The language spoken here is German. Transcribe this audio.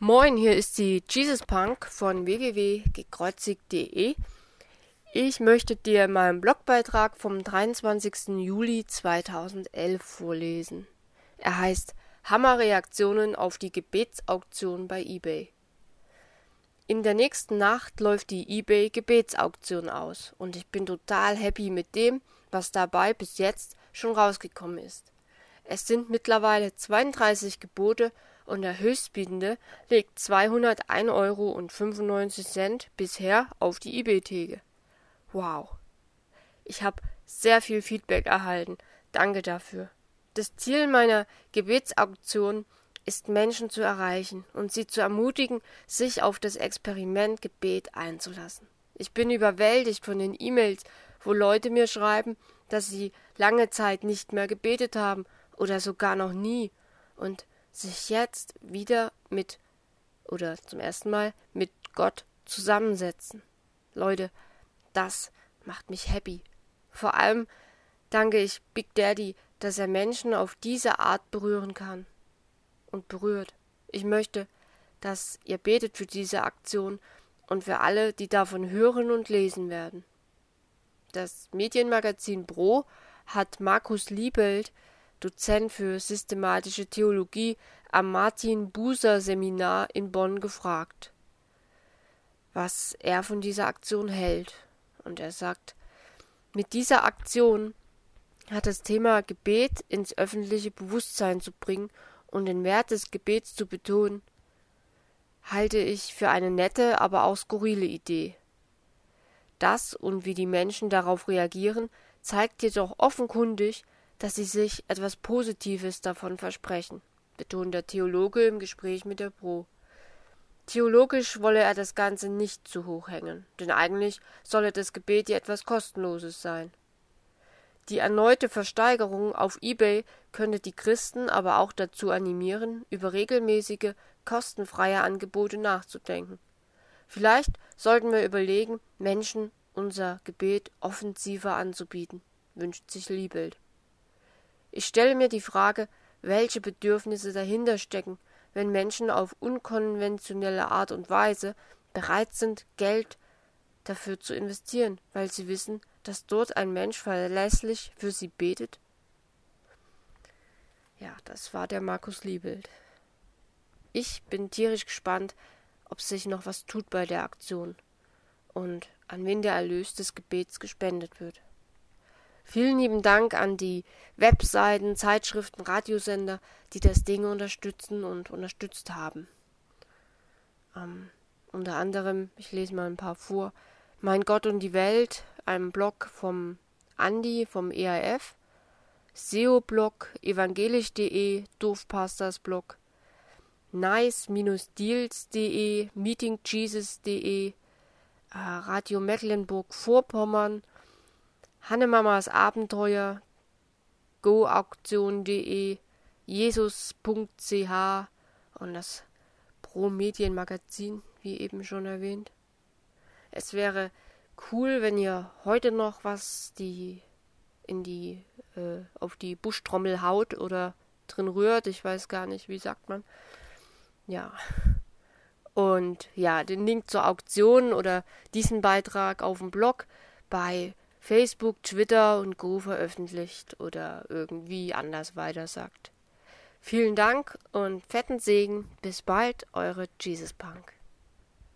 Moin, hier ist die Jesus Punk von www.gekreuzigt.de. Ich möchte dir meinen Blogbeitrag vom 23. Juli 2011 vorlesen. Er heißt Hammerreaktionen auf die Gebetsauktion bei eBay. In der nächsten Nacht läuft die eBay Gebetsauktion aus und ich bin total happy mit dem, was dabei bis jetzt schon rausgekommen ist. Es sind mittlerweile 32 Gebote und der Höchstbietende legt 201,95 Euro bisher auf die eBay-Theke. Wow. Ich habe sehr viel Feedback erhalten. Danke dafür. Das Ziel meiner Gebetsauktion ist, Menschen zu erreichen und sie zu ermutigen, sich auf das Experiment Gebet einzulassen. Ich bin überwältigt von den E-Mails, wo Leute mir schreiben, dass sie lange Zeit nicht mehr gebetet haben oder sogar noch nie und sich jetzt wieder mit oder zum ersten Mal mit Gott zusammensetzen. Leute, das macht mich happy. Vor allem danke ich Big Daddy, dass er Menschen auf diese Art berühren kann und berührt. Ich möchte, dass ihr betet für diese Aktion und für alle, die davon hören und lesen werden. Das Medienmagazin Bro hat Markus Liebelt Dozent für systematische Theologie am Martin Buser Seminar in Bonn gefragt, was er von dieser Aktion hält. Und er sagt, mit dieser Aktion hat das Thema Gebet ins öffentliche Bewusstsein zu bringen und den Wert des Gebets zu betonen, halte ich für eine nette, aber auch skurrile Idee. Das und wie die Menschen darauf reagieren, zeigt jedoch offenkundig, dass sie sich etwas Positives davon versprechen, betont der Theologe im Gespräch mit der Pro. Theologisch wolle er das Ganze nicht zu hoch hängen, denn eigentlich solle das Gebet ja etwas Kostenloses sein. Die erneute Versteigerung auf eBay könnte die Christen aber auch dazu animieren, über regelmäßige, kostenfreie Angebote nachzudenken. Vielleicht sollten wir überlegen, Menschen unser Gebet offensiver anzubieten, wünscht sich Liebelt. Ich stelle mir die Frage, welche Bedürfnisse dahinter stecken, wenn Menschen auf unkonventionelle Art und Weise bereit sind, Geld dafür zu investieren, weil sie wissen, dass dort ein Mensch verlässlich für sie betet? Ja, das war der Markus Liebelt. Ich bin tierisch gespannt, ob sich noch was tut bei der Aktion und an wen der Erlös des Gebets gespendet wird. Vielen lieben Dank an die Webseiten, Zeitschriften, Radiosender, die das Ding unterstützen und unterstützt haben. Ähm, unter anderem, ich lese mal ein paar vor, Mein Gott und die Welt, ein Blog vom Andi vom EAF, SEO-Blog, evangelisch.de, Doofpastors-Blog, nice-deals.de, meetingjesus.de, äh, Radio Mecklenburg-Vorpommern, Hannemamas Abenteuer, goauktion.de, jesus.ch und das Pro Medien Magazin, wie eben schon erwähnt. Es wäre cool, wenn ihr heute noch was die in die äh, auf die Buschtrommel haut oder drin rührt, ich weiß gar nicht, wie sagt man. Ja. Und ja, den Link zur Auktion oder diesen Beitrag auf dem Blog bei Facebook, Twitter und Co. veröffentlicht oder irgendwie anders weitersagt. Vielen Dank und fetten Segen. Bis bald, eure Jesus Punk.